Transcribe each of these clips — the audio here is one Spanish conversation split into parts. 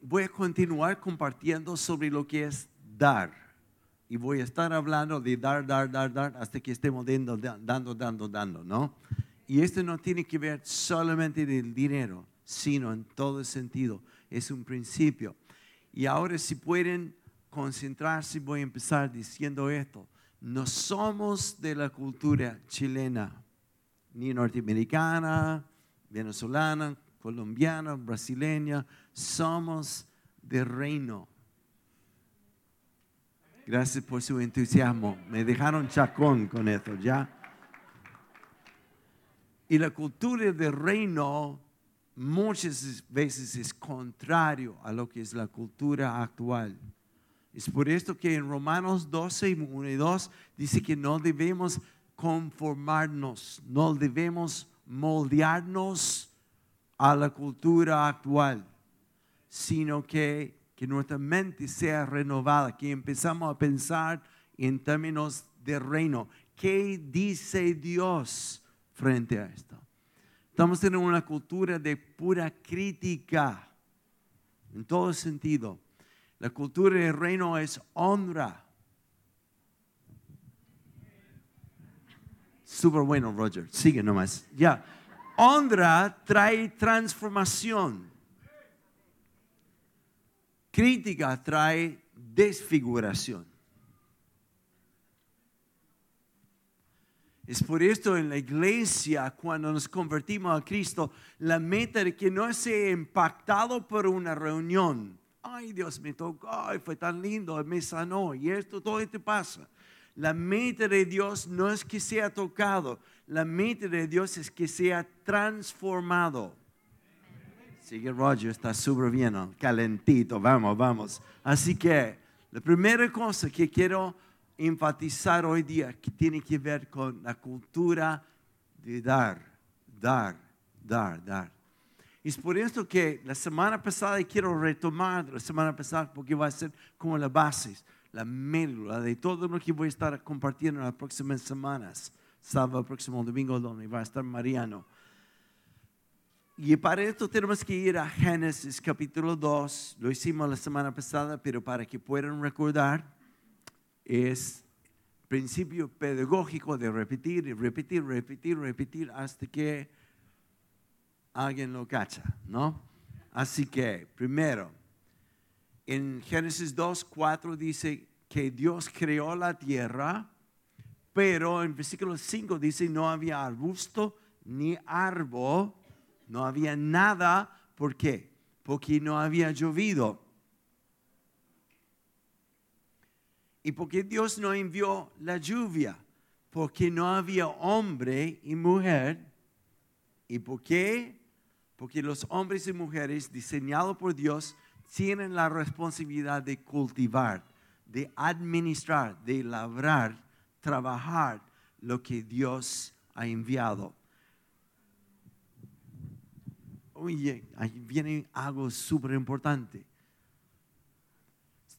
voy a continuar compartiendo sobre lo que es dar. Y voy a estar hablando de dar, dar, dar, dar, hasta que estemos dando, dando, dando, dando, ¿no? Y esto no tiene que ver solamente del dinero, sino en todo sentido. Es un principio. Y ahora si pueden concentrarse, voy a empezar diciendo esto. No somos de la cultura chilena, ni norteamericana, venezolana, colombiana, brasileña. Somos de reino. Gracias por su entusiasmo. Me dejaron chacón con esto, ¿ya? Y la cultura del reino muchas veces es contrario a lo que es la cultura actual. Es por esto que en Romanos 12, 1 y 2 dice que no debemos conformarnos, no debemos moldearnos a la cultura actual, sino que, que nuestra mente sea renovada, que empezamos a pensar en términos de reino. ¿Qué dice Dios frente a esto? Estamos en una cultura de pura crítica, en todo sentido. La cultura del reino es honra. Súper bueno, Roger. Sigue nomás. Ya. Honra trae transformación. Crítica trae desfiguración. Es por esto en la iglesia, cuando nos convertimos a Cristo, la meta de que no sea impactado por una reunión. Ay, Dios me tocó, fue tan lindo, me sanó y esto, todo esto pasa. La meta de Dios no es que sea tocado, la meta de Dios es que sea transformado. Sigue Roger, está súper calentito, vamos, vamos. Así que la primera cosa que quiero enfatizar hoy día que tiene que ver con la cultura de dar, dar, dar, dar. Es por esto que la semana pasada, quiero retomar la semana pasada porque va a ser como la base, la médula de todo lo que voy a estar compartiendo en las próximas semanas. Sábado, próximo domingo, donde va a estar Mariano. Y para esto tenemos que ir a Génesis capítulo 2. Lo hicimos la semana pasada, pero para que puedan recordar, es principio pedagógico de repetir repetir, repetir, repetir hasta que alguien lo cacha, ¿no? Así que, primero, en Génesis 2, 4 dice que Dios creó la tierra, pero en versículo 5 dice no había arbusto ni árbol, no había nada, ¿por qué? Porque no había llovido. ¿Y por qué Dios no envió la lluvia? Porque no había hombre y mujer. ¿Y por qué? Porque los hombres y mujeres diseñados por Dios tienen la responsabilidad de cultivar, de administrar, de labrar, trabajar lo que Dios ha enviado. Oye, ahí viene algo súper importante.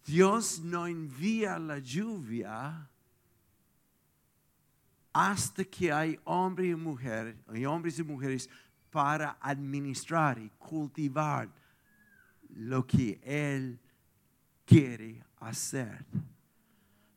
Dios no envía la lluvia hasta que hay hombres y mujeres, hay hombres y mujeres para administrar y cultivar lo que Él quiere hacer.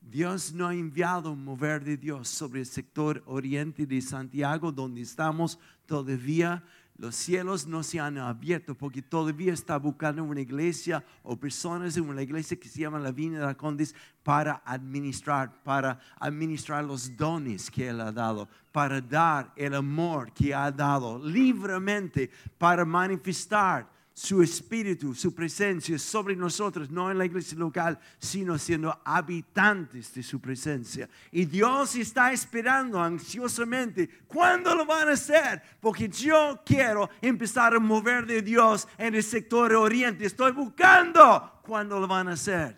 Dios no ha enviado un mover de Dios sobre el sector oriente de Santiago, donde estamos todavía los cielos no se han abierto porque todavía está buscando una iglesia o personas en una iglesia que se llama la Viña de la Condis para administrar, para administrar los dones que Él ha dado, para dar el amor que ha dado libremente, para manifestar su espíritu, su presencia sobre nosotros, no en la iglesia local, sino siendo habitantes de su presencia. Y Dios está esperando ansiosamente cuándo lo van a hacer, porque yo quiero empezar a mover de Dios en el sector oriente. Estoy buscando cuándo lo van a hacer.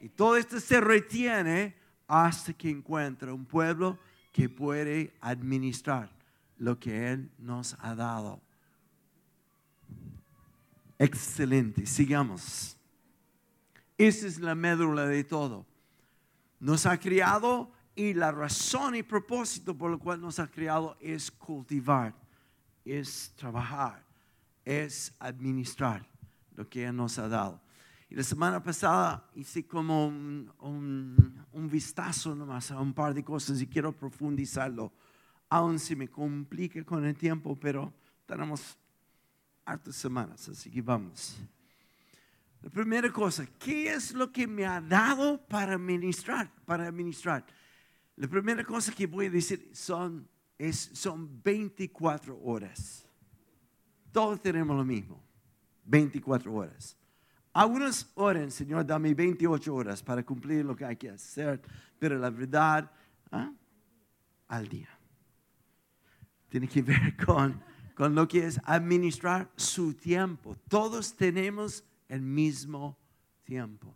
Y todo esto se retiene hasta que encuentra un pueblo que puede administrar lo que Él nos ha dado. Excelente, sigamos. Esa es la médula de todo. Nos ha criado y la razón y propósito por lo cual nos ha criado es cultivar, es trabajar, es administrar lo que nos ha dado. Y la semana pasada hice como un, vistazo nomás a un par de cosas y quiero profundizarlo, aun si me complica con el tiempo, pero tenemos hartas semanas, así que vamos. La primera cosa, ¿qué es lo que me ha dado para ministrar? Para administrar. La primera cosa que voy a decir son, es, son 24 horas. Todos tenemos lo mismo, 24 horas. Algunos oran, Señor, dame 28 horas para cumplir lo que hay que hacer, pero la verdad, ¿ah? al día. Tiene que ver con, con lo que es administrar su tiempo. Todos tenemos el mismo tiempo.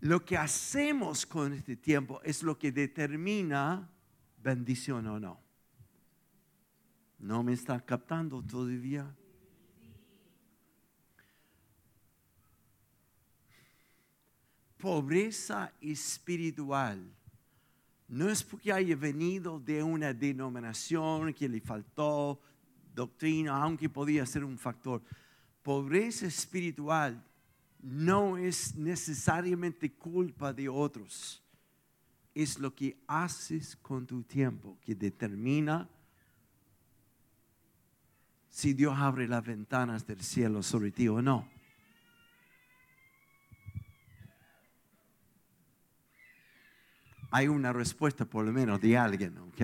Lo que hacemos con este tiempo es lo que determina bendición o no. ¿No me está captando todavía? Pobreza espiritual no es porque haya venido de una denominación que le faltó doctrina, aunque podía ser un factor pobreza espiritual no es necesariamente culpa de otros. Es lo que haces con tu tiempo que determina si Dios abre las ventanas del cielo sobre ti o no. Hay una respuesta por lo menos de alguien, ¿ok?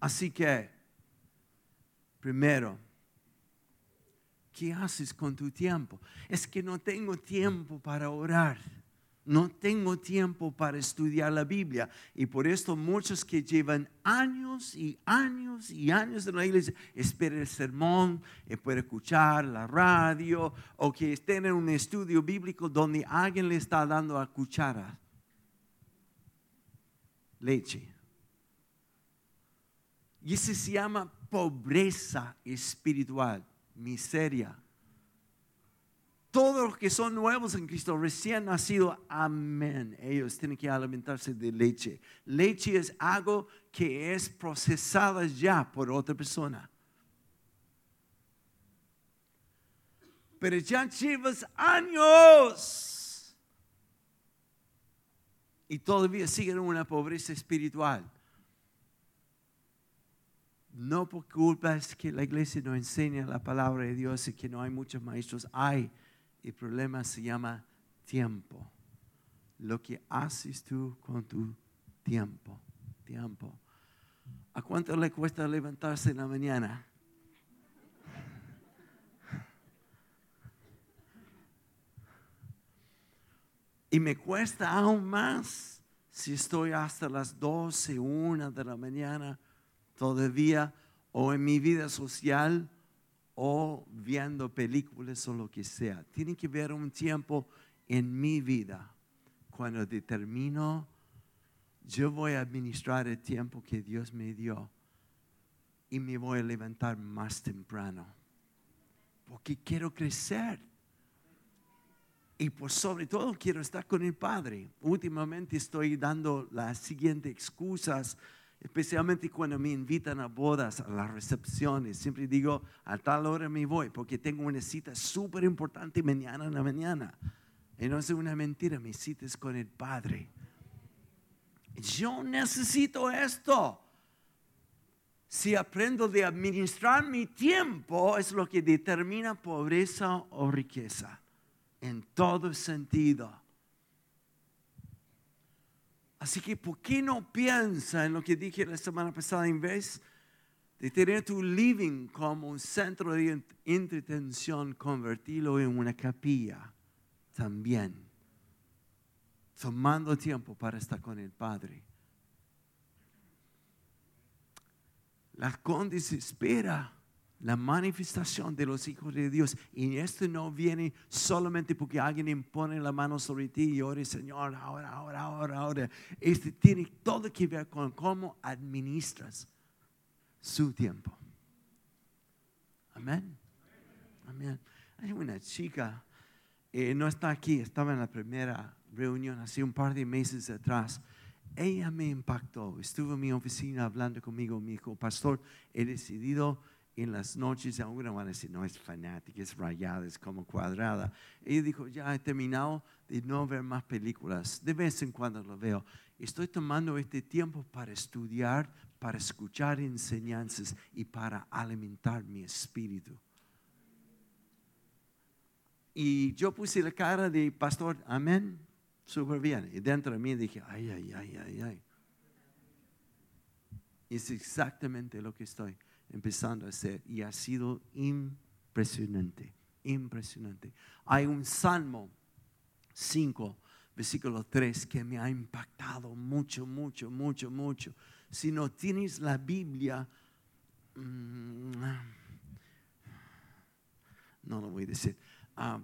Así que Primero, ¿qué haces con tu tiempo? Es que no tengo tiempo para orar. No tengo tiempo para estudiar la Biblia. Y por esto muchos que llevan años y años y años en la iglesia esperan el sermón, y pueden escuchar la radio o que estén en un estudio bíblico donde alguien le está dando a cuchara leche. Y ese se llama pobreza espiritual, miseria. Todos los que son nuevos en Cristo, recién nacidos, amén. Ellos tienen que alimentarse de leche. Leche es algo que es procesada ya por otra persona. Pero ya llevas años y todavía siguen una pobreza espiritual. No por culpa es que la iglesia no enseña la palabra de Dios y que no hay muchos maestros. Hay. El problema se llama tiempo. Lo que haces tú con tu tiempo. Tiempo. ¿A cuánto le cuesta levantarse en la mañana? Y me cuesta aún más si estoy hasta las 12, 1 de la mañana todavía o en mi vida social o viendo películas o lo que sea. Tiene que ver un tiempo en mi vida cuando determino yo voy a administrar el tiempo que Dios me dio y me voy a levantar más temprano porque quiero crecer. Y por sobre todo quiero estar con el Padre. Últimamente estoy dando las siguientes excusas especialmente cuando me invitan a bodas, a las recepciones. Siempre digo, a tal hora me voy, porque tengo una cita súper importante mañana en la mañana. Y no es una mentira, mi cita es con el Padre. Yo necesito esto. Si aprendo de administrar mi tiempo, es lo que determina pobreza o riqueza, en todo sentido. Así que, ¿por qué no piensa en lo que dije la semana pasada en vez de tener tu living como un centro de entretención, convertirlo en una capilla también, tomando tiempo para estar con el Padre? La Conde espera la manifestación de los hijos de Dios. Y esto no viene solamente porque alguien impone la mano sobre ti y ore, Señor, ahora, ahora, ahora, ahora. Este tiene todo que ver con cómo administras su tiempo. Amén. Amén. Hay una chica, eh, no está aquí, estaba en la primera reunión hace un par de meses atrás. Ella me impactó. Estuvo en mi oficina hablando conmigo. Me dijo, pastor, he decidido en las noches, algunos van a decir, no es fanática, es rayada, es como cuadrada. Ella dijo, ya he terminado de no ver más películas. De vez en cuando lo veo. Estoy tomando este tiempo para estudiar, para escuchar enseñanzas y para alimentar mi espíritu. Y yo puse la cara de pastor, amén, súper bien. Y dentro de mí dije, ay, ay, ay, ay, ay. Es exactamente lo que estoy empezando a hacer y ha sido impresionante, impresionante. Hay un Salmo 5, versículo 3, que me ha impactado mucho, mucho, mucho, mucho. Si no tienes la Biblia, mm, no lo voy a decir. Ah,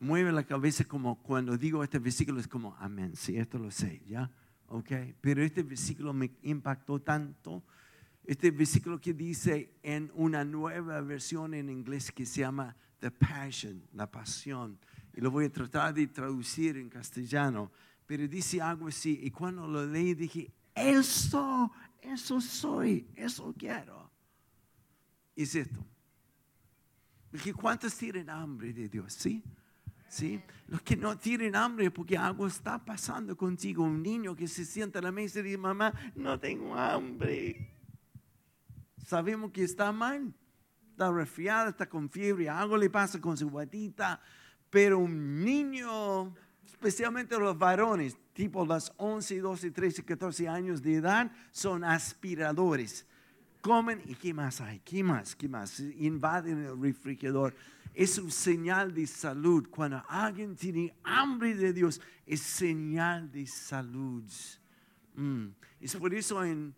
mueve la cabeza como cuando digo este versículo es como, amén, sí, esto lo sé, ¿ya? Ok, pero este versículo me impactó tanto este versículo que dice en una nueva versión en inglés que se llama The Passion, la pasión. Y lo voy a tratar de traducir en castellano. Pero dice algo así. Y cuando lo leí dije, eso, eso soy, eso quiero. Y es esto. Dije, ¿cuántos tienen hambre de Dios? ¿Sí? ¿Sí? Los que no tienen hambre porque algo está pasando contigo. Un niño que se sienta a la mesa y dice, mamá, no tengo hambre sabemos que está mal, está resfriada, está con fiebre, algo le pasa con su guatita, pero un niño, especialmente los varones, tipo las 11, 12, 13, 14 años de edad, son aspiradores. Comen y ¿qué más hay? ¿Qué más? ¿Qué más? Invaden el refrigerador. Es un señal de salud. Cuando alguien tiene hambre de Dios, es señal de salud. Mm. Es por eso en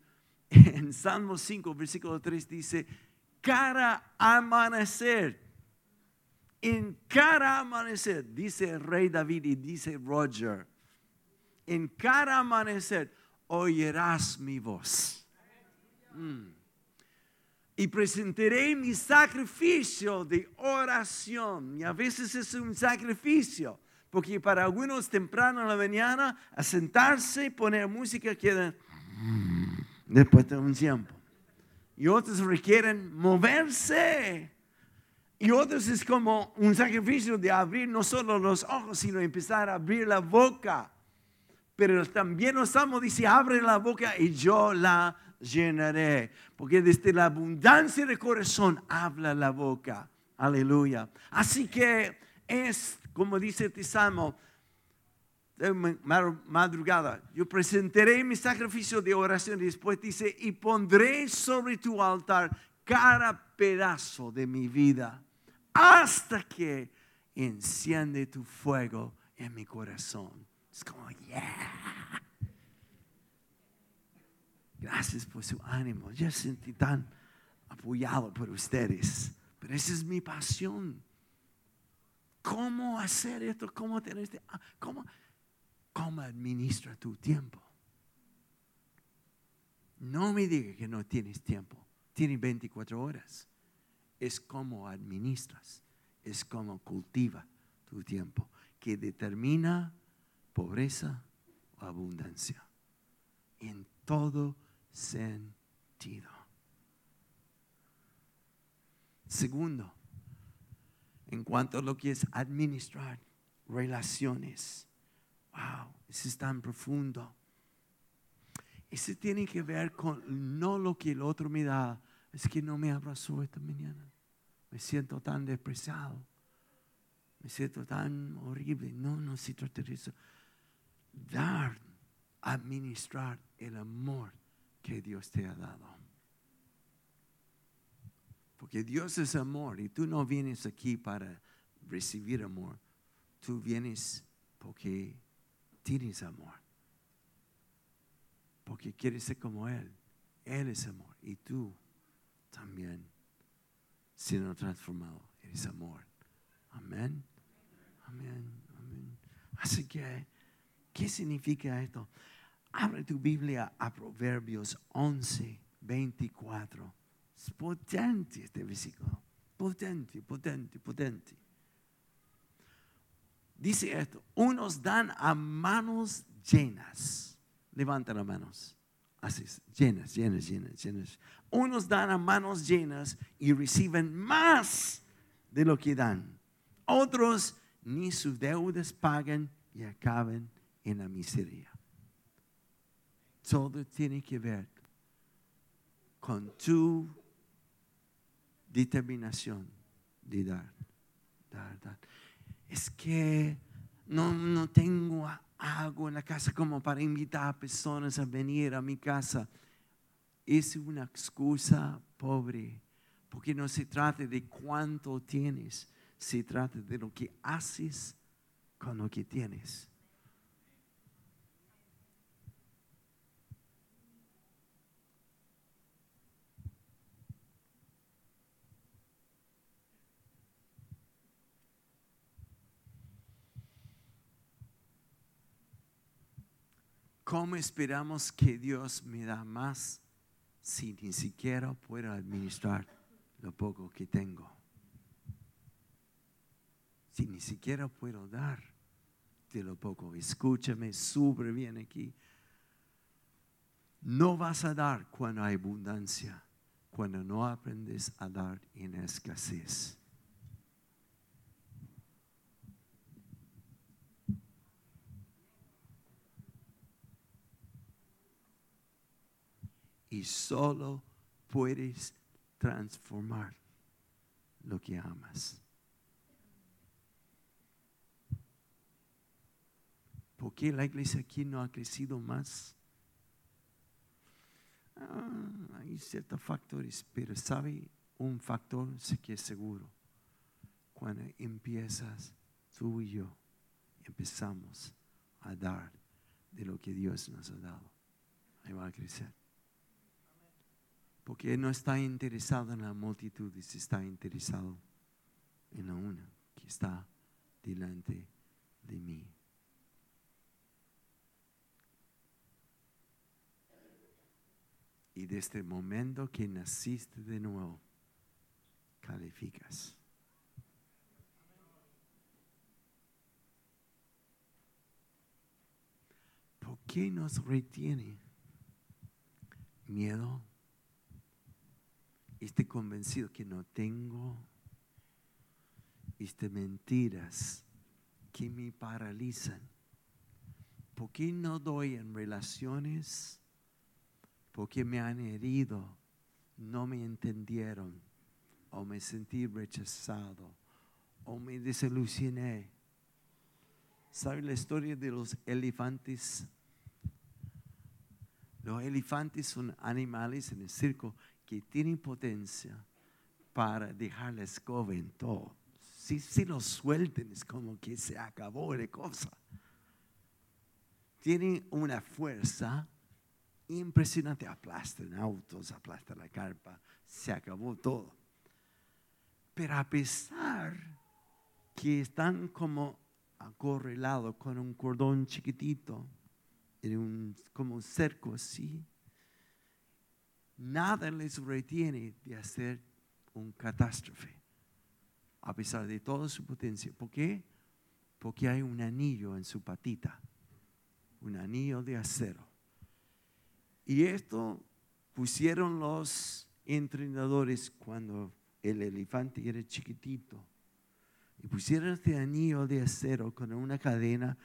en Salmo 5, versículo 3 dice, cara amanecer. En cara amanecer, dice el rey David y dice Roger, en cara amanecer oirás mi voz. Mm. Y presentaré mi sacrificio de oración. Y a veces es un sacrificio, porque para algunos temprano en la mañana, a sentarse, poner música, queda después de un tiempo. Y otros requieren moverse. Y otros es como un sacrificio de abrir no solo los ojos, sino empezar a abrir la boca. Pero también los salmos dice, abre la boca y yo la llenaré. Porque desde la abundancia del corazón habla la boca. Aleluya. Así que es, como dice este salmo, madrugada, yo presentaré mi sacrificio de oración y después dice, y pondré sobre tu altar cada pedazo de mi vida hasta que enciende tu fuego en mi corazón. Es como, yeah. Gracias por su ánimo. Yo sentí tan apoyado por ustedes. Pero esa es mi pasión. ¿Cómo hacer esto? ¿Cómo tener este? ¿Cómo? ¿Cómo administra tu tiempo? No me diga que no tienes tiempo. Tienes 24 horas. Es como administras, es como cultiva tu tiempo, que determina pobreza o abundancia. En todo sentido. Segundo, en cuanto a lo que es administrar relaciones Wow, ese es tan profundo. Ese tiene que ver con no lo que el otro me da, es que no me abrazó esta mañana. Me siento tan despreciado. Me siento tan horrible. No, no se trata de eso. Dar, administrar el amor que Dios te ha dado. Porque Dios es amor y tú no vienes aquí para recibir amor. Tú vienes porque tienes amor. Porque quieres ser como Él. Él es amor. Y tú también, siendo transformado, eres amor. Amén. Amén. Amén. Así que, ¿qué significa esto? Abre tu Biblia a Proverbios 11, 24. Es potente este versículo. Potente, potente, potente dice esto, unos dan a manos llenas, levanta las manos, Así es, llenas, llenas, llenas, llenas. Unos dan a manos llenas y reciben más de lo que dan. Otros ni sus deudas pagan y acaban en la miseria. Todo tiene que ver con tu determinación de dar, dar, dar. Es que no, no tengo algo en la casa como para invitar a personas a venir a mi casa. Es una excusa pobre, porque no se trata de cuánto tienes, se trata de lo que haces con lo que tienes. ¿Cómo esperamos que Dios me da más si ni siquiera puedo administrar lo poco que tengo? Si ni siquiera puedo dar de lo poco. Escúchame súper bien aquí. No vas a dar cuando hay abundancia, cuando no aprendes a dar en escasez. Y solo puedes transformar lo que amas. ¿Por qué la iglesia aquí no ha crecido más? Ah, hay ciertos factores, pero sabe un factor que es seguro. Cuando empiezas tú y yo, empezamos a dar de lo que Dios nos ha dado. Ahí va a crecer. Porque no está interesado en la multitud, está interesado en la una que está delante de mí. Y desde el momento que naciste de nuevo, calificas. ¿Por qué nos retiene miedo? Estoy convencido que no tengo este, mentiras que me paralizan. ¿Por qué no doy en relaciones? Porque me han herido, no me entendieron, o me sentí rechazado, o me desilusioné. ¿Sabe la historia de los elefantes? Los elefantes son animales en el circo que tienen potencia para dejar la todo. Si, si lo suelten es como que se acabó la cosa. Tienen una fuerza impresionante. Aplastan autos, aplastan la carpa, se acabó todo. Pero a pesar que están como acorrelados con un cordón chiquitito, como un cerco así, nada les retiene de hacer un catástrofe, a pesar de toda su potencia. ¿Por qué? Porque hay un anillo en su patita, un anillo de acero. Y esto pusieron los entrenadores cuando el elefante era chiquitito. Y pusieron este anillo de acero con una cadena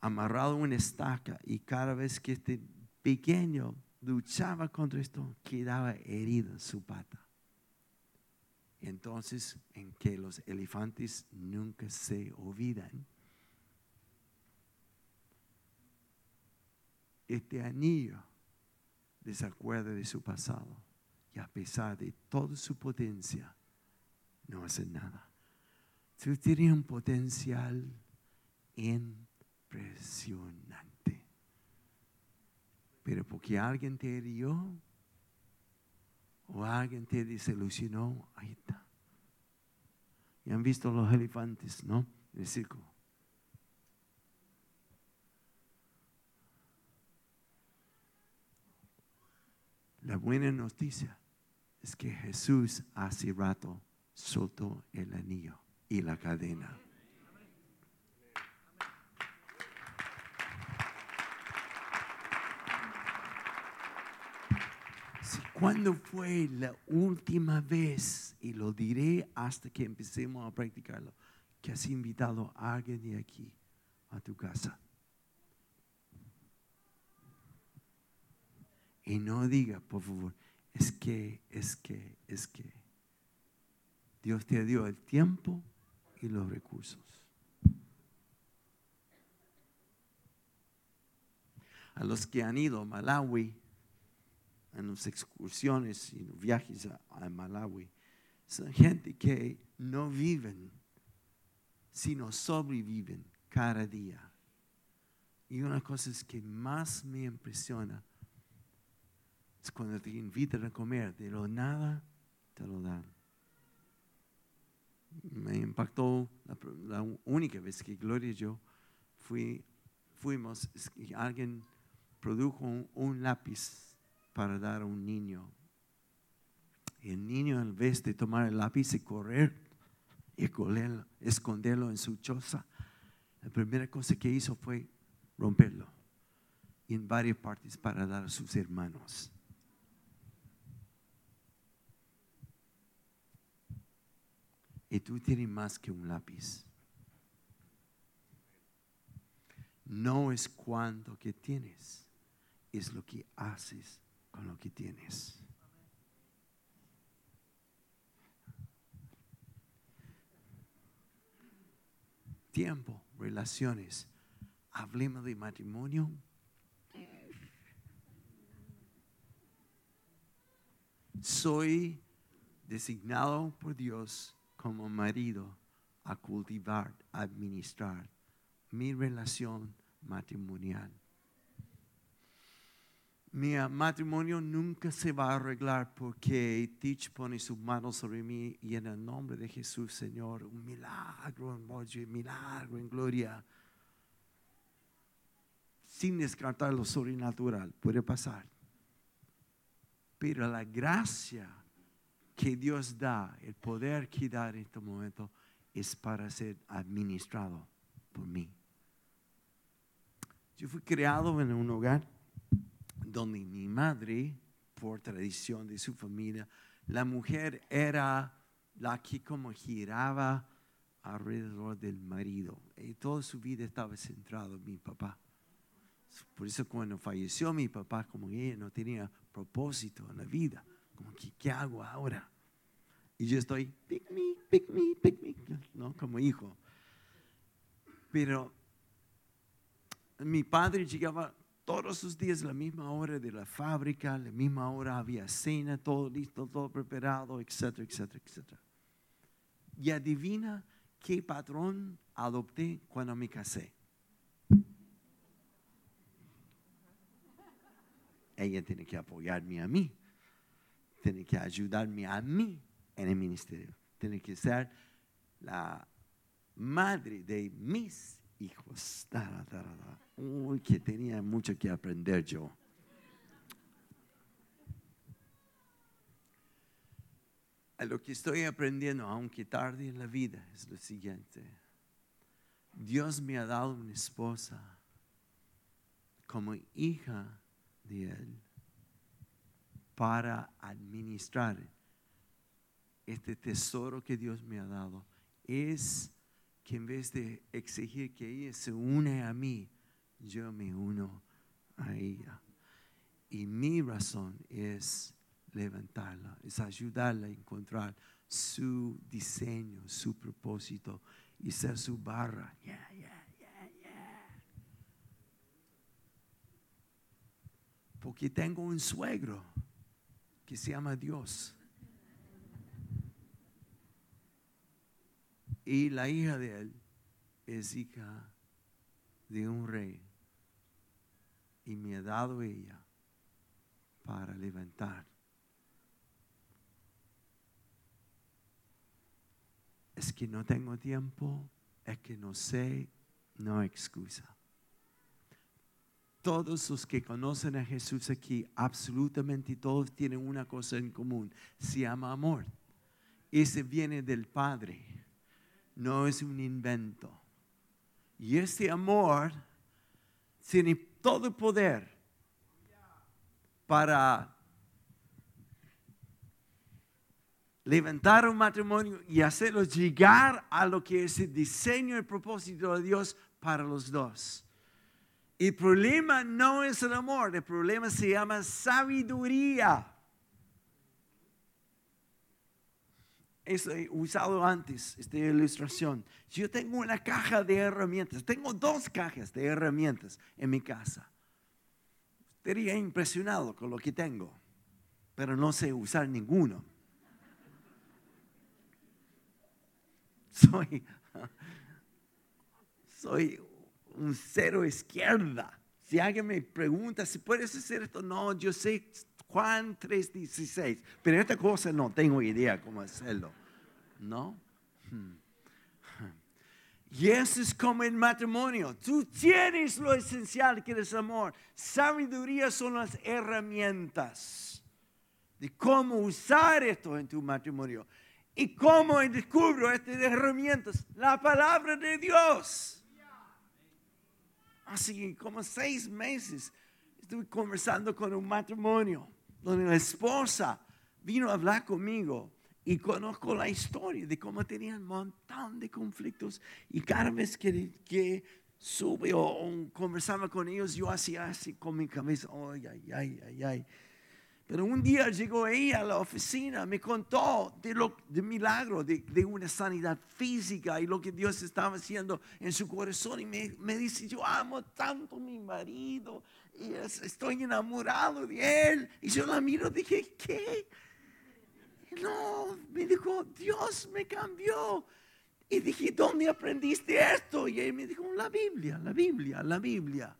amarrado a una estaca. Y cada vez que este pequeño luchaba contra esto, quedaba herido en su pata. Entonces, en que los elefantes nunca se olvidan, este anillo desacuerda de su pasado y a pesar de toda su potencia, no hace nada. Tú un potencial impresionante. Pero porque alguien te hirió o alguien te desilusionó, ahí está. Y han visto los elefantes, ¿no? En el circo. La buena noticia es que Jesús hace rato soltó el anillo y la cadena. Sí, ¿Cuándo fue la última vez, y lo diré hasta que empecemos a practicarlo, que has invitado a alguien de aquí a tu casa? Y no diga, por favor, es que, es que, es que. Dios te dio el tiempo y los recursos. A los que han ido a Malawi, en las excursiones y los viajes a, Malawi, son gente que no viven, sino sobreviven cada día. Y una cosa es que más me impresiona es cuando te invitan a comer, de lo nada te lo dan. Me impactó la, única vez que Gloria y yo fui, fuimos, es que alguien produjo un lápiz para dar a un niño. Y el niño, en vez de tomar el lápiz y correr y esconderlo, esconderlo en su choza, la primera cosa que hizo fue romperlo en varias partes para dar a sus hermanos. Y tú tienes más que un lápiz. No es cuánto que tienes, es lo que haces con lo que tienes. Tiempo, relaciones. Hablemos de matrimonio. Soy designado por Dios como marido a cultivar, administrar mi relación matrimonial. Mi matrimonio nunca se va a arreglar porque Teach pone sus manos sobre mí y en el nombre de Jesús, Señor, un milagro en un milagro en gloria. Sin descartar lo sobrenatural, puede pasar. Pero la gracia que Dios da, el poder que da en este momento, es para ser administrado por mí. Yo fui creado en un hogar donde mi madre, por tradición de su familia, la mujer era la que como giraba alrededor del marido. Y toda su vida estaba centrado en mi papá. Por eso cuando falleció mi papá, como ella no tenía propósito en la vida, como que, ¿qué hago ahora? Y yo estoy, pick me, pick me, pick me, ¿no? Como hijo. Pero mi padre llegaba todos los días la misma hora de la fábrica, la misma hora había cena, todo listo, todo preparado, etcétera, etcétera, etcétera. Y adivina qué patrón adopté cuando me casé. Ella tiene que apoyarme a mí, tiene que ayudarme a mí en el ministerio, tiene que ser la madre de mis hijos. Uy, que tenía mucho que aprender yo. A lo que estoy aprendiendo, aunque tarde en la vida, es lo siguiente. Dios me ha dado una esposa como hija de Él para administrar este tesoro que Dios me ha dado. Es que en vez de exigir que ella se une a mí, yo me uno a ella. Y mi razón es levantarla, es ayudarla a encontrar su diseño, su propósito y ser su barra. Porque tengo un suegro que se llama Dios. Y la hija de él es hija de un rey. Y me ha dado ella para levantar. Es que no tengo tiempo, es que no sé, no excusa. Todos los que conocen a Jesús aquí, absolutamente todos tienen una cosa en común, se llama amor. Ese viene del Padre no es un invento. Y este amor tiene todo el poder para levantar un matrimonio y hacerlo llegar a lo que es el diseño y el propósito de Dios para los dos. El problema no es el amor, el problema se llama sabiduría. Eso he usado antes, esta ilustración. Yo tengo una caja de herramientas, tengo dos cajas de herramientas en mi casa. Estaría impresionado con lo que tengo, pero no sé usar ninguno. Soy, soy un cero izquierda. Si alguien me pregunta si puedes hacer esto, no, yo sé Juan 3:16, pero esta cosa no tengo idea cómo hacerlo. ¿No? Hmm. Y eso es como el matrimonio. Tú tienes lo esencial que es amor. Sabiduría son las herramientas de cómo usar esto en tu matrimonio. ¿Y cómo descubro estas herramientas? La palabra de Dios. Así como seis meses estuve conversando con un matrimonio donde la esposa vino a hablar conmigo y conozco la historia de cómo tenían un montón de conflictos y cada vez que, que sube o, conversaba con ellos yo hacía así con mi cabeza, ay, ay, ay, ay, ay. Pero un día llegó ella a la oficina, me contó de lo, de milagro, de, de, una sanidad física y lo que Dios estaba haciendo en su corazón. Y me, me dice, yo amo tanto a mi marido estoy enamorado de él. Y yo la miro, dije, ¿qué? No, me dijo, Dios me cambió. Y dije, ¿dónde aprendiste esto? Y él me dijo, la Biblia, la Biblia, la Biblia.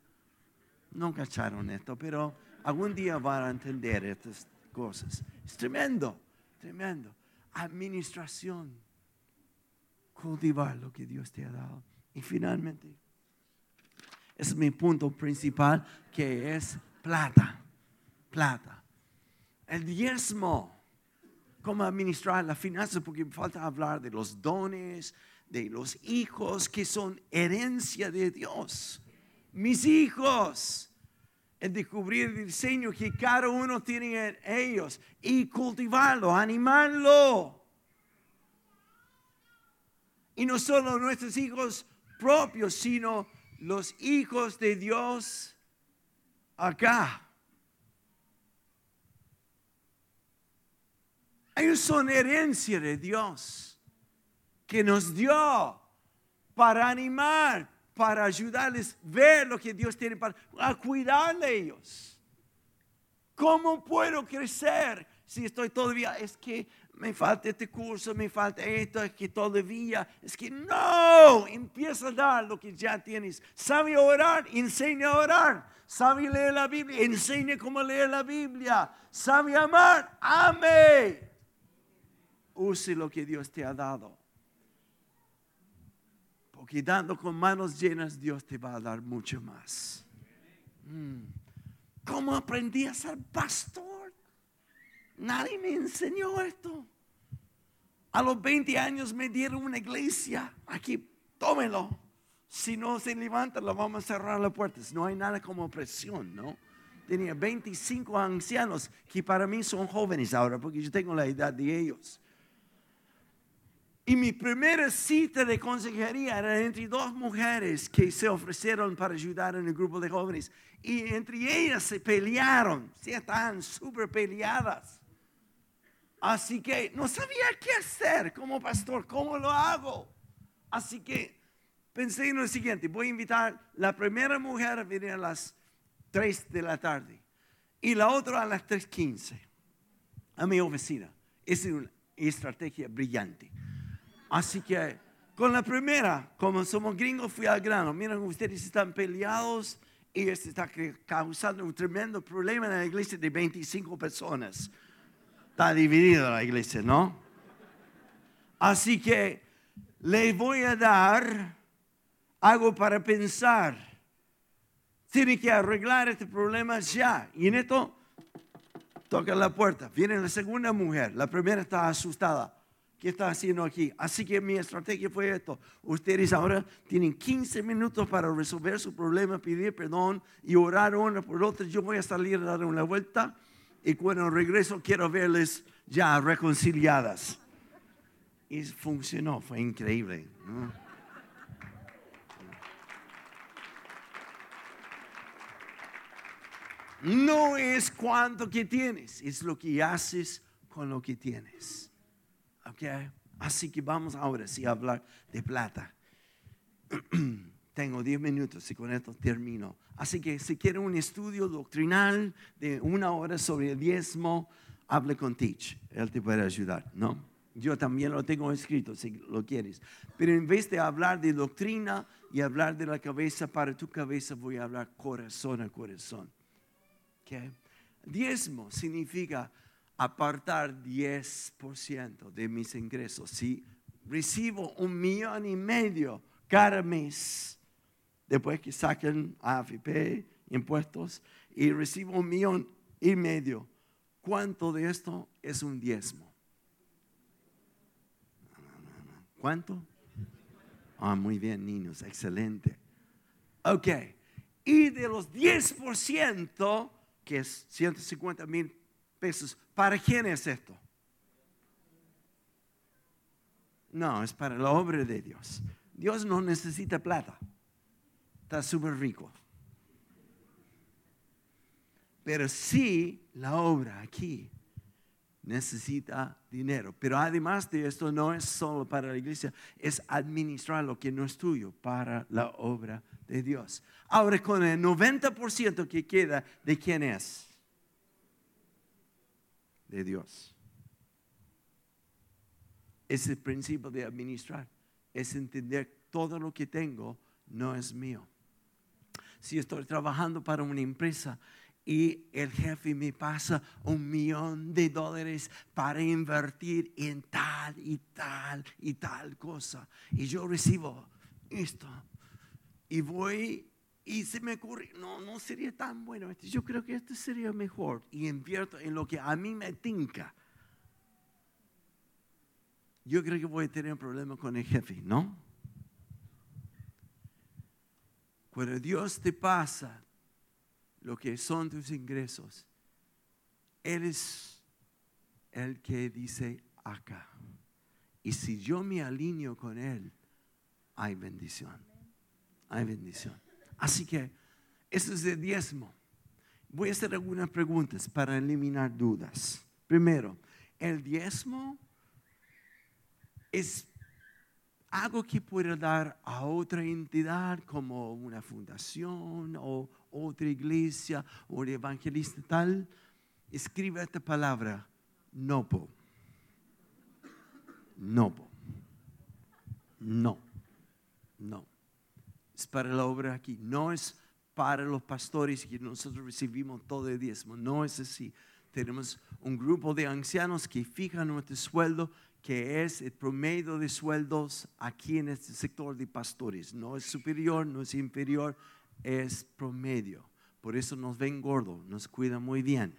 No cacharon esto, pero algún día van a entender estas cosas. Es tremendo, tremendo. Administración, cultivar lo que Dios te ha dado. Y finalmente, es mi punto principal, que es plata, plata. El diezmo, cómo administrar la finanza, porque falta hablar de los dones, de los hijos que son herencia de Dios. Mis hijos en descubrir el diseño que cada uno tiene en ellos y cultivarlo, animarlo. Y no solo nuestros hijos propios, sino los hijos de Dios acá. Ellos son herencia de Dios que nos dio para animar, para ayudarles a ver lo que Dios tiene para cuidar de ellos. ¿Cómo puedo crecer si estoy todavía? Es que me falta este curso, me falta esto, es que todavía, es que no, empieza a dar lo que ya tienes. ¿Sabe orar? Enseña a orar. ¿Sabe leer la Biblia? Enseña cómo leer la Biblia. ¿Sabe amar? Ame. Use lo que Dios te ha dado porque dando con manos llenas Dios te va a dar mucho más. Mm. ¿Cómo aprendí a ser pastor? Nadie me enseñó esto. A los 20 años me dieron una iglesia. Aquí, tómelo. Si no se levanta, lo vamos a cerrar las puertas. No hay nada como presión, ¿no? Tenía 25 ancianos que para mí son jóvenes ahora, porque yo tengo la edad de ellos. Y mi primera cita de consejería era entre dos mujeres que se ofrecieron para ayudar en el grupo de jóvenes. Y entre ellas se pelearon, se estaban súper peleadas. Así que no sabía qué hacer como pastor, cómo lo hago. Así que pensé en lo siguiente, voy a invitar la primera mujer a venir a las 3 de la tarde y la otra a las 3.15 a mi oficina. Es una estrategia brillante. Así que con la primera, como somos gringos, fui al grano. Miren, ustedes están peleados y esto está causando un tremendo problema en la iglesia de 25 personas. Está dividida la iglesia, ¿no? Así que les voy a dar algo para pensar. Tienen que arreglar este problema ya. Y en esto toca la puerta. Viene la segunda mujer. La primera está asustada. ¿Qué está haciendo aquí? Así que mi estrategia fue esto. Ustedes ahora tienen 15 minutos para resolver su problema, pedir perdón y orar una por otra. Yo voy a salir a dar una vuelta y cuando regreso quiero verles ya reconciliadas. Y funcionó, fue increíble. ¿no? No es cuánto que tienes, es lo que haces con lo que tienes. ¿Ok? Así que vamos ahora sí a hablar de plata. Tengo 10 minutos y con esto termino. Así que si quieren un estudio doctrinal de una hora sobre el diezmo, hable con Teach. Él te puede ayudar, ¿no? Yo también lo tengo escrito si lo quieres. Pero en vez de hablar de doctrina y hablar de la cabeza para tu cabeza, voy a hablar corazón a corazón. ¿Okay? Diezmo significa apartar 10% de mis ingresos. Si recibo un millón y medio cada mes, después que saquen AFP, impuestos, y recibo un millón y medio, ¿cuánto de esto es un diezmo? ¿Cuánto? Ah, muy bien, niños, excelente. Ok, y de los 10%, que es 150 mil pesos, ¿para quién es esto? No, es para la obra de Dios. Dios no necesita plata. Está súper rico. Pero sí, la obra aquí necesita dinero. Pero además de esto, no es solo para la iglesia, es administrar lo que no es tuyo para la obra de Dios. Ahora, con el 90% que queda, ¿de quién es? De Dios. Es el principio de administrar. Es entender todo lo que tengo no es mío. Si estoy trabajando para una empresa y el jefe me pasa un millón de dólares para invertir en tal y tal y tal cosa. Y yo recibo esto. Y voy y se me ocurre, no, no sería tan bueno. Yo creo que este sería mejor. Y invierto en lo que a mí me tinca. Yo creo que voy a tener un problema con el jefe, ¿no? Cuando Dios te pasa lo que son tus ingresos, eres el que dice acá. Y si yo me alineo con Él, hay bendición. Hay bendición. Así que eso es el diezmo. Voy a hacer algunas preguntas para eliminar dudas. Primero, el diezmo es algo que pueda dar a otra entidad como una fundación o otra iglesia o el evangelista tal, escribe esta palabra, nopo. Nopo. No. No. Es para la obra aquí. No es para los pastores que nosotros recibimos todo el diezmo. No es así. Tenemos un grupo de ancianos que fijan nuestro sueldo que es el promedio de sueldos aquí en este sector de pastores. No es superior, no es inferior, es promedio. Por eso nos ven gordos, nos cuidan muy bien.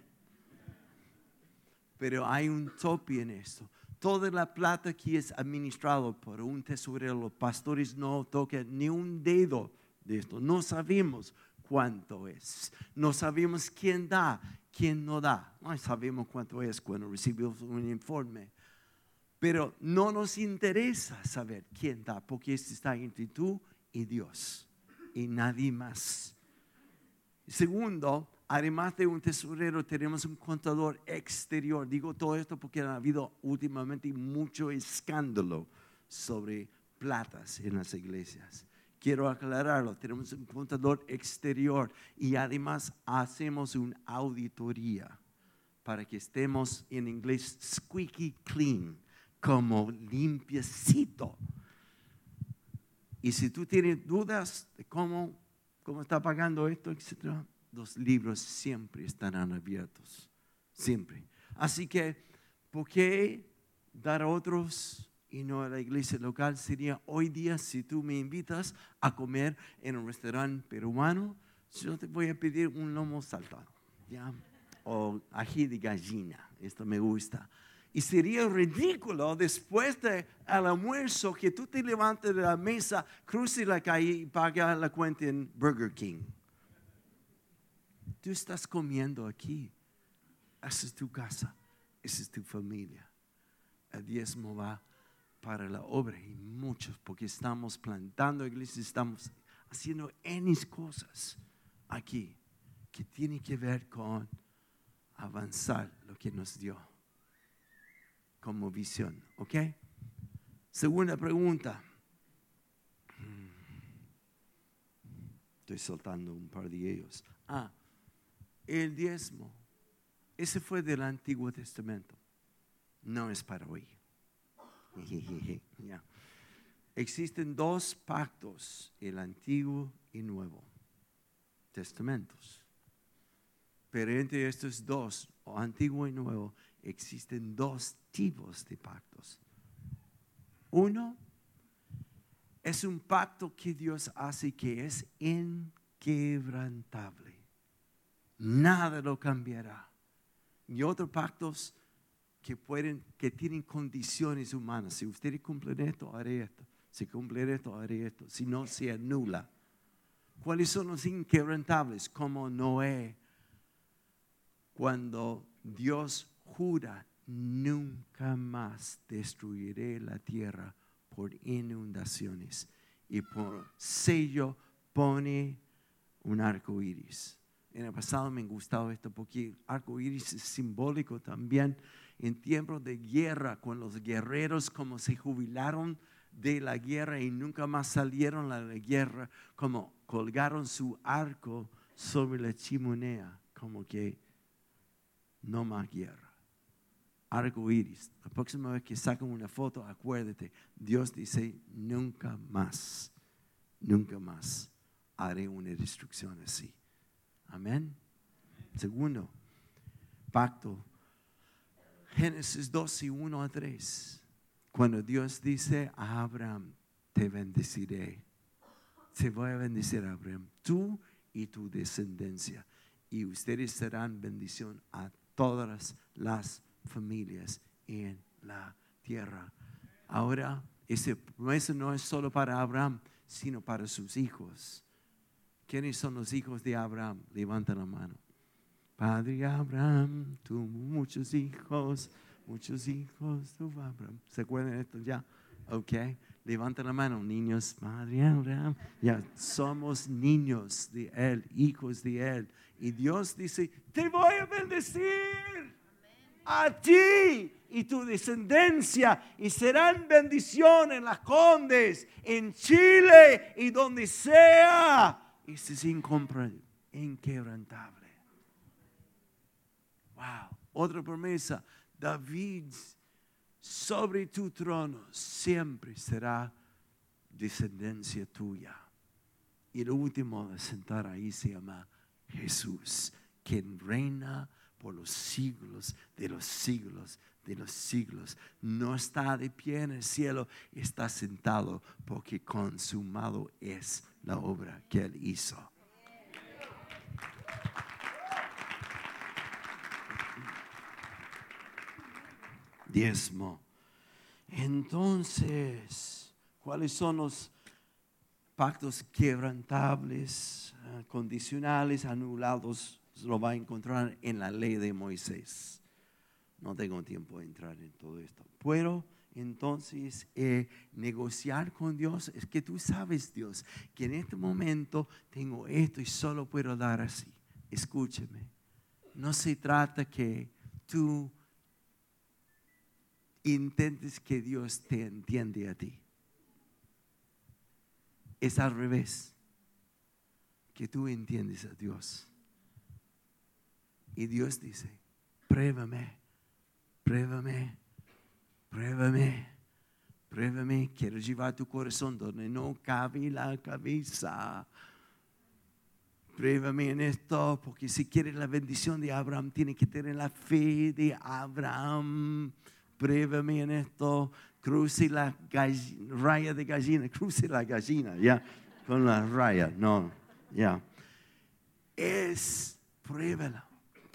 Pero hay un tope en esto. Toda la plata aquí es administrado por un tesorero. Los pastores no tocan ni un dedo de esto. No sabemos cuánto es. No sabemos quién da, quién no da. No sabemos cuánto es cuando recibimos un informe. Pero no nos interesa saber quién da, porque esto está entre tú y Dios y nadie más. Segundo, además de un tesorero, tenemos un contador exterior. Digo todo esto porque ha habido últimamente mucho escándalo sobre platas en las iglesias. Quiero aclararlo, tenemos un contador exterior y además hacemos una auditoría para que estemos en inglés squeaky clean como limpiecito. Y si tú tienes dudas de cómo, cómo está pagando esto, etc., los libros siempre estarán abiertos. Siempre. Así que, ¿por qué dar a otros y no a la iglesia local? Sería hoy día, si tú me invitas a comer en un restaurante peruano, yo te voy a pedir un lomo saltado, ¿ya? O ají de gallina, esto me gusta. Y sería ridículo después del almuerzo que tú te levantes de la mesa, cruces la calle y pagas la cuenta en Burger King. Tú estás comiendo aquí. Esa es tu casa. esa es tu familia. El diezmo va para la obra y muchos, porque estamos plantando iglesias, estamos haciendo N cosas aquí que tienen que ver con avanzar lo que nos dio como visión. ¿Ok? Segunda pregunta. Estoy soltando un par de ellos. Ah, el diezmo. Ese fue del Antiguo Testamento. No es para hoy. Existen dos pactos, el Antiguo y Nuevo Testamentos. Pero entre estos dos, Antiguo y Nuevo, existen dos tipos de pactos. Uno es un pacto que Dios hace que es inquebrantable. Nada lo cambiará. Y otros pactos que pueden, que tienen condiciones humanas. Si ustedes cumplen esto, haré esto. Si cumplen esto, haré esto. Si no, se anula. ¿Cuáles son los inquebrantables? Como Noé, cuando Dios jura, nunca más destruiré la tierra por inundaciones. Y por sello pone un arco iris. En el pasado me gustaba esto porque arco iris es simbólico también en tiempos de guerra, con los guerreros como se jubilaron de la guerra y nunca más salieron a la guerra, como colgaron su arco sobre la chimenea, como que no más guerra arco iris. La próxima vez que sacan una foto, acuérdate, Dios dice, nunca más, nunca más haré una destrucción así. Amén. Segundo, pacto. Génesis 12, 1 a 3. Cuando Dios dice a Abraham, te bendeciré. Se voy a bendecir Abraham, tú y tu descendencia. Y ustedes serán bendición a todas las familias en la tierra. Ahora, ese promesa no es solo para Abraham, sino para sus hijos. ¿Quiénes son los hijos de Abraham? Levanta la mano. Padre Abraham, tuvo muchos hijos, muchos hijos tuvo Abraham. ¿Se acuerdan esto ya? Ok. Levanta la mano, niños. Padre Abraham. Ya somos niños de Él, hijos de Él. Y Dios dice, te voy a bendecir a ti y tu descendencia y serán bendición en las condes, en Chile y donde sea. Y es inquebrantable. Wow. Otra promesa. David, sobre tu trono siempre será descendencia tuya. Y el último de sentar ahí se llama Jesús, quien reina por los siglos de los siglos de los siglos. No está de pie en el cielo, está sentado porque consumado es la obra que él hizo. Diezmo. Entonces, ¿cuáles son los pactos quebrantables, eh, condicionales, anulados lo va a encontrar en la ley de Moisés. No tengo tiempo de entrar en todo esto. Pero entonces eh, negociar con Dios es que tú sabes, Dios, que en este momento tengo esto y solo puedo dar así. Escúcheme. No se trata que tú intentes que Dios te entiende a ti. Es al revés. Que tú entiendes a Dios. Y Dios dice, pruébame, pruébame, pruébame, pruébame. Quiero llevar tu corazón donde no cabe la cabeza. Pruébame en esto, porque si quieres la bendición de Abraham, tiene que tener la fe de Abraham. Pruébame en esto. Cruce la raya de gallina, cruce la gallina, ya, con la raya, no, ya. Es, pruébala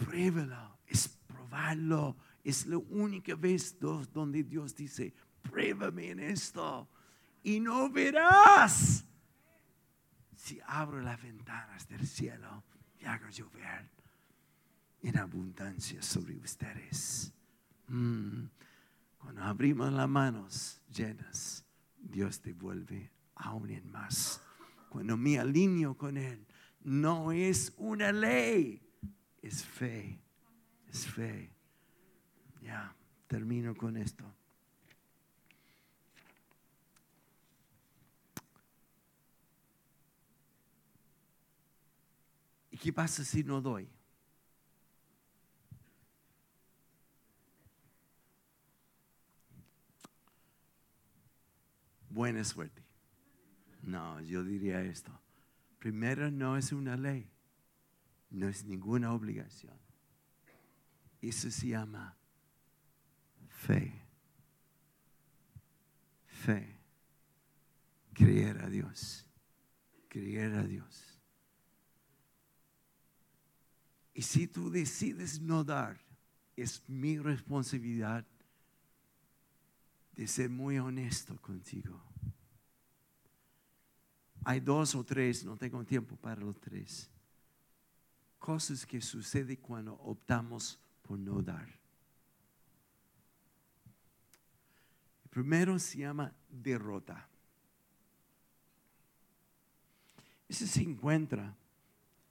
pruébalo, es probarlo. Es la única vez donde Dios dice, pruébame en esto y no verás si abro las ventanas del cielo y hago llover en abundancia sobre ustedes. Mm. Cuando abrimos las manos llenas, Dios te vuelve aún en más. Cuando me alineo con Él, no es una ley, es fe, es fe. Ya, termino con esto. ¿Y qué pasa si no doy? Buena suerte. No, yo diría esto. Primero, no es una ley, no es ninguna obligación. Eso se llama fe. Fe. Creer a Dios. Creer a Dios. Y si tú decides no dar, es mi responsabilidad de ser muy honesto contigo. Hay dos o tres, no tengo tiempo para los tres, cosas que suceden cuando optamos por no dar. El primero se llama derrota. Eso se encuentra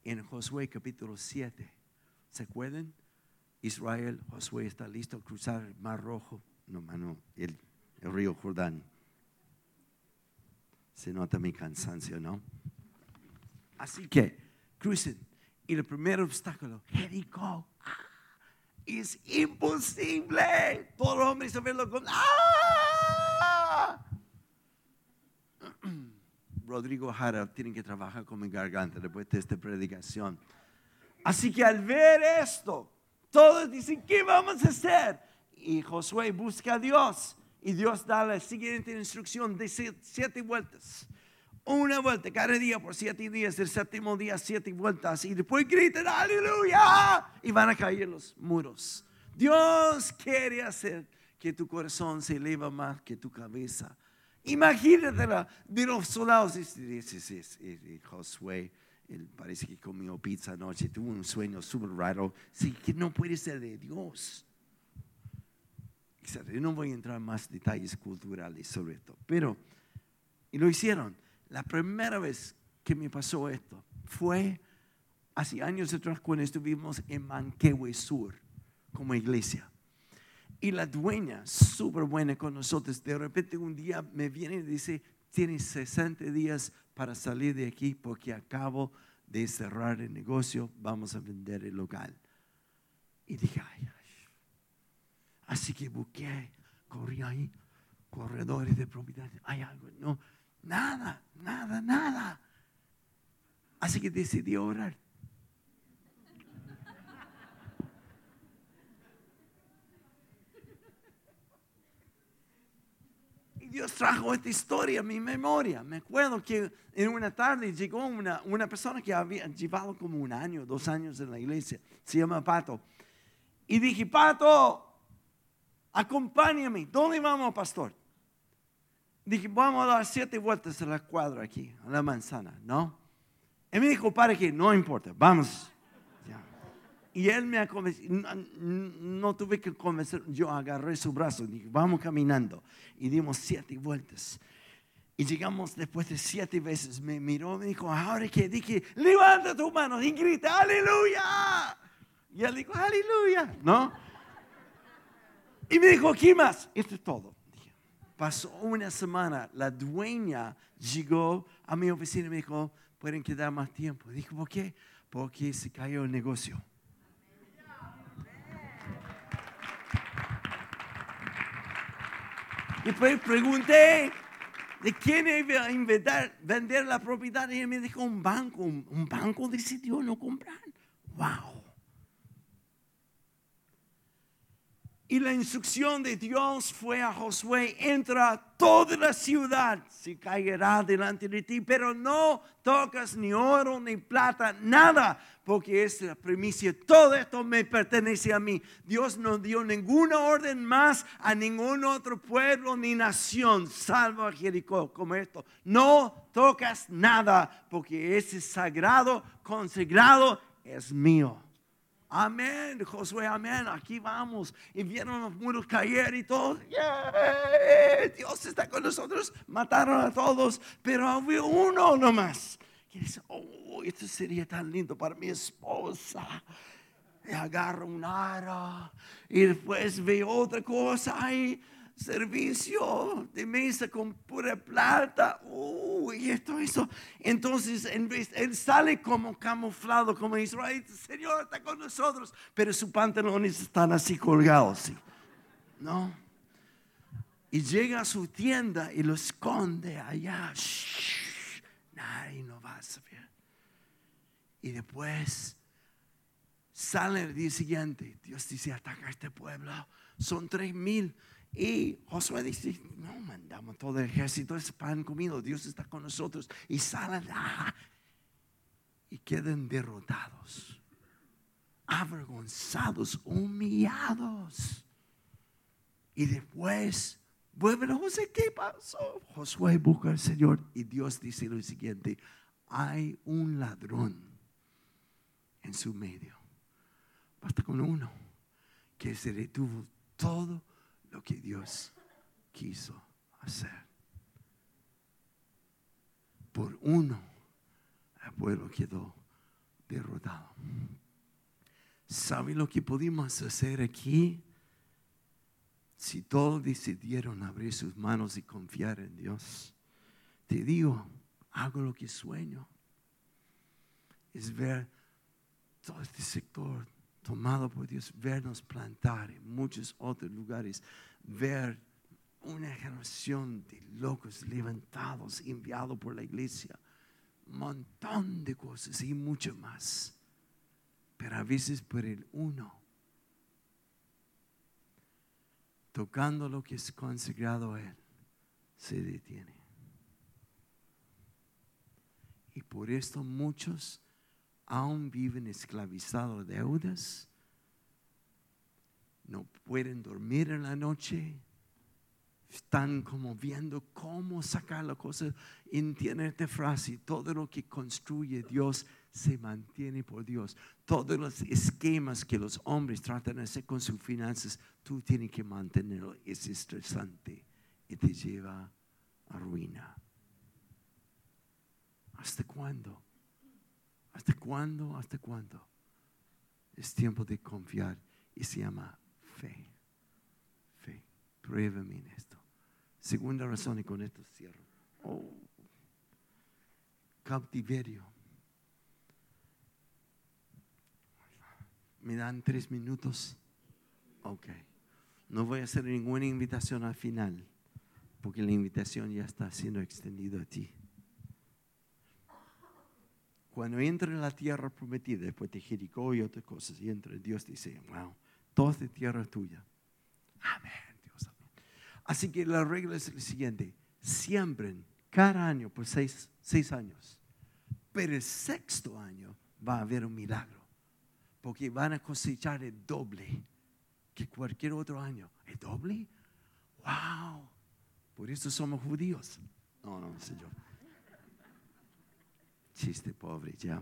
en Josué capítulo 7. ¿Se acuerdan? Israel, Josué está listo a cruzar el Mar Rojo, no, mano, el, el río Jordán. Se nota mi cansancio, ¿no? Así que crucen. Y el primer obstáculo, Jericó. ¡Ah! Es imposible. Todos los hombres saberlo con. ¡Ah! Rodrigo Jara tiene que trabajar con mi garganta después de esta predicación. Así que al ver esto, todos dicen, ¿qué vamos a hacer? Y Josué busca a Dios. Y Dios da la siguiente instrucción de siete vueltas. Una vuelta cada día por siete días, el séptimo día siete vueltas. Y después gritan, aleluya. Y van a caer los muros. Dios quiere hacer que tu corazón se eleva más que tu cabeza. Imagínate de los soldados. Josué, él parece que comió pizza anoche, tuvo un sueño súper raro. Sí, que no puede ser de Dios. Yo no voy a entrar en más detalles culturales sobre esto, pero, y lo hicieron. La primera vez que me pasó esto fue hace años atrás cuando estuvimos en Manquehue Sur como iglesia. Y la dueña, súper buena con nosotros, de repente un día me viene y dice, tienes 60 días para salir de aquí porque acabo de cerrar el negocio, vamos a vender el local. Y dije, ay, Así que busqué, corrí ahí, corredores de propiedad. Hay algo, no, nada, nada, nada. Así que decidí orar. Y Dios trajo esta historia a mi memoria. Me acuerdo que en una tarde llegó una, una persona que había llevado como un año, dos años en la iglesia. Se llama Pato. Y dije, Pato, acompáñame. ¿Dónde vamos, pastor? Dije, vamos a dar siete vueltas a la cuadra aquí, a la manzana, ¿no? Y me dijo, para que no importa, vamos. Y él me ha convencido, no, tuve que convencer, yo agarré su brazo, dije, vamos caminando. Y dimos siete vueltas. Y llegamos después de siete veces, me miró, me dijo, ahora que dije, levanta tu mano y grita, aleluya. Y él dijo, aleluya, ¿no? Y me dijo, ¿qué más? Esto es todo. Pasó una semana, la dueña llegó a mi oficina y me dijo, pueden quedar más tiempo. Dijo, ¿por qué? Porque se cayó el negocio. Después pregunté de quién iba a inventar, vender la propiedad y él me dijo un banco, un banco decidió no comprar. ¡Wow! Y la instrucción de Dios fue a Josué, entra toda la ciudad, se caerá delante de ti, pero no tocas ni oro ni plata, nada, porque es la primicia. Todo esto me pertenece a mí. Dios no dio ninguna orden más a ningún otro pueblo ni nación, salvo a Jericó, como esto. No tocas nada, porque ese sagrado, consagrado, es mío. Amén, Josué, amén, aquí vamos. Y vieron los muros caer y todo. Yeah, Dios está con nosotros. Mataron a todos, pero había uno nomás. Que dice, oh, esto sería tan lindo para mi esposa. Y agarra un ara y después ve otra cosa ahí servicio de mesa con pura plata. Uy, esto, eso. Entonces, en vez, él sale como camuflado, como Israel, Señor está con nosotros, pero sus pantalones están así colgados. ¿No? Y llega a su tienda y lo esconde allá. nadie no va a saber. Y después sale el día siguiente. Dios dice, ataca a este pueblo. Son tres mil y Josué dice, no mandamos todo el ejército, es pan comido, Dios está con nosotros. Y salen y quedan derrotados, avergonzados, humillados. Y después vuelven a José, ¿qué pasó? Josué busca al Señor y Dios dice lo siguiente, hay un ladrón en su medio. Basta con uno que se detuvo todo lo que Dios quiso hacer. Por uno, el pueblo quedó derrotado. ¿Sabe lo que pudimos hacer aquí? Si todos decidieron abrir sus manos y confiar en Dios, te digo, hago lo que sueño. Es ver todo este sector tomado por Dios, vernos plantar en muchos otros lugares, ver una generación de locos levantados, enviados por la iglesia, un montón de cosas y mucho más. Pero a veces por el uno, tocando lo que es consagrado a Él, se detiene. Y por esto muchos aún viven esclavizados deudas, no pueden dormir en la noche, están como viendo cómo sacar la cosa. Entiende esta frase, todo lo que construye Dios se mantiene por Dios. Todos los esquemas que los hombres tratan de hacer con sus finanzas, tú tienes que mantenerlo. Es estresante y te lleva a ruina. ¿Hasta cuándo? ¿Hasta cuándo? ¿Hasta cuándo? Es tiempo de confiar y se llama fe. Fe. Pruébame en esto. Segunda razón y con esto cierro. Oh. Cautiverio. ¿Me dan tres minutos? Ok. No voy a hacer ninguna invitación al final, porque la invitación ya está siendo extendida a ti. Cuando entra en la tierra prometida, después de Jericó y otras cosas, y entra, Dios dice, wow, toda esta tierra tuya. Amén, Dios, amén. Así que la regla es la siguiente, siembren cada año por seis, seis años, pero el sexto año va a haber un milagro, porque van a cosechar el doble que cualquier otro año. ¿El doble? ¡Wow! Por eso somos judíos. No, no, Señor. Chiste pobre, ya.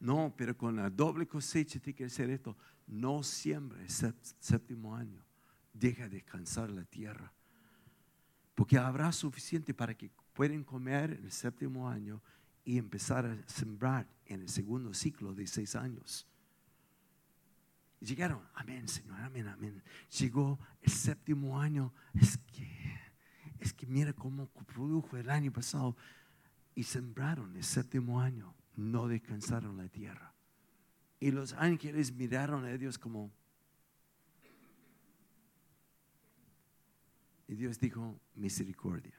No, pero con la doble cosecha tiene que hacer esto. No siempre el séptimo año. Deja descansar la tierra. Porque habrá suficiente para que puedan comer en el séptimo año y empezar a sembrar en el segundo ciclo de seis años. Llegaron, amén, Señor, amén, amén. Llegó el séptimo año. Es que, es que mira cómo produjo el año pasado y sembraron el séptimo año, no descansaron la tierra. Y los ángeles miraron a Dios como... Y Dios dijo, misericordia.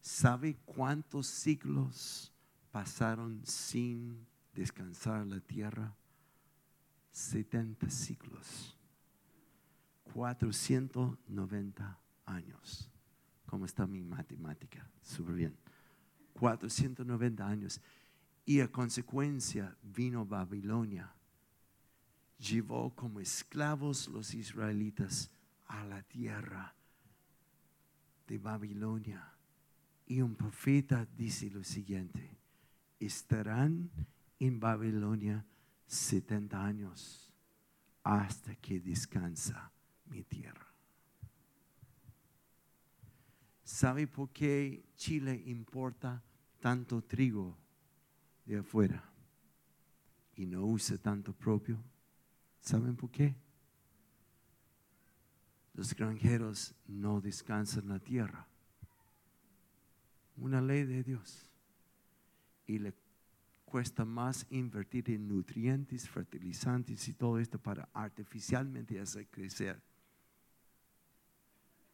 ¿Sabe cuántos siglos pasaron sin descansar la tierra? 70 siglos. 490 años. ¿Cómo está mi matemática? Súper bien. 490 años. Y a consecuencia vino Babilonia. Llevó como esclavos los israelitas a la tierra de Babilonia. Y un profeta dice lo siguiente, estarán en Babilonia 70 años hasta que descansa mi tierra. ¿Sabe por qué Chile importa tanto trigo de afuera y no usa tanto propio? ¿Saben por qué? Los granjeros no descansan la tierra. Una ley de Dios. Y le cuesta más invertir en nutrientes, fertilizantes y todo esto para artificialmente hacer crecer.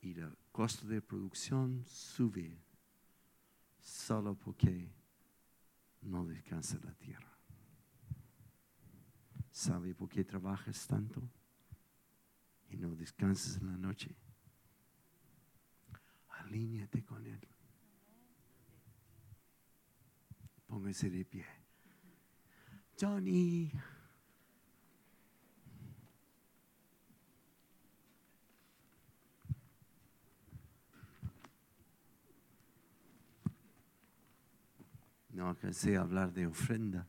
Y el costo de producción sube solo porque no descansa la tierra. ¿Sabe por qué trabajas tanto y no descansas en la noche? Alíñate con Él. Póngase de pie. Johnny. No alcancé a hablar de ofrenda.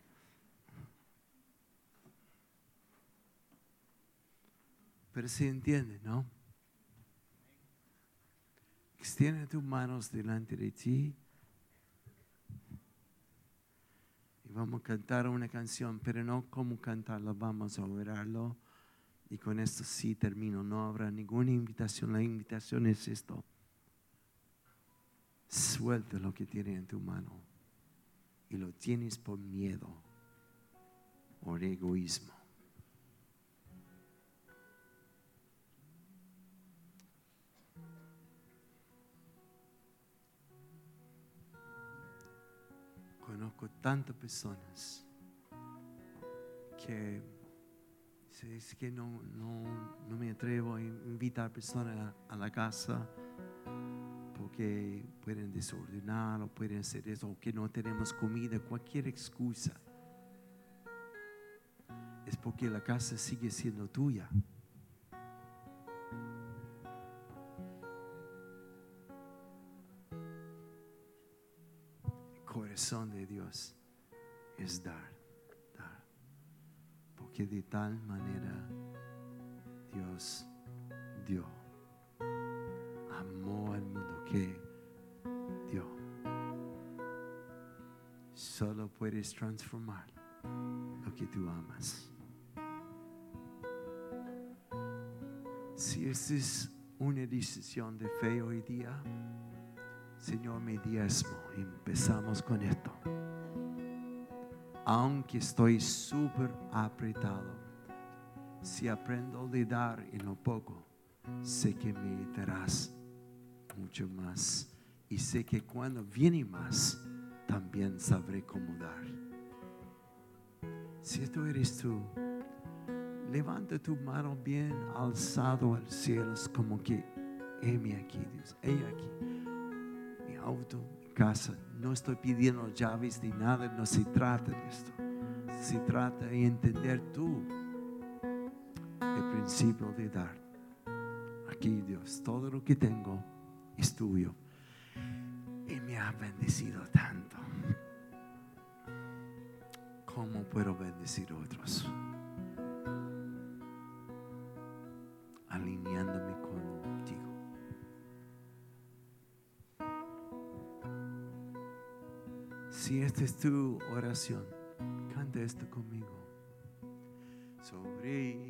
Pero se entiende, ¿no? Extiende tus manos delante de ti. Y vamos a cantar una canción, pero no como cantarla, vamos a orarlo. Y con esto sí termino. No habrá ninguna invitación. La invitación es esto. Suelta lo que tienes en tu mano. Y lo tienes por miedo o egoísmo. Conozco tantas personas que es que no, no, me atrevo a invitar personas a, la casa porque pueden desordenar o pueden hacer eso o que no tenemos comida, cualquier excusa. Es porque la casa sigue siendo tuya. corazón de Dios es dar, dar. Porque de tal manera Dios dio. Que dio. Solo puedes transformar lo que tú amas. Si es una decisión de fe hoy día, Señor, mi diezmo. Empezamos con esto. Aunque estoy súper apretado, si aprendo a dar en lo poco, sé que me darás mucho más. Y sé que cuando viene más, también sabré cómo dar. Si esto eres tú, levanta tu mano bien alzado al cielo, como que, heme aquí, Dios, he aquí auto, casa. No estoy pidiendo llaves ni nada, no se trata de esto. Se trata de entender tú el principio de dar. Aquí Dios, todo lo que tengo es tuyo. Y me ha bendecido tanto. ¿Cómo puedo bendecir a otros? Alineándome Si esta es tu oración, canta esto conmigo. Sobre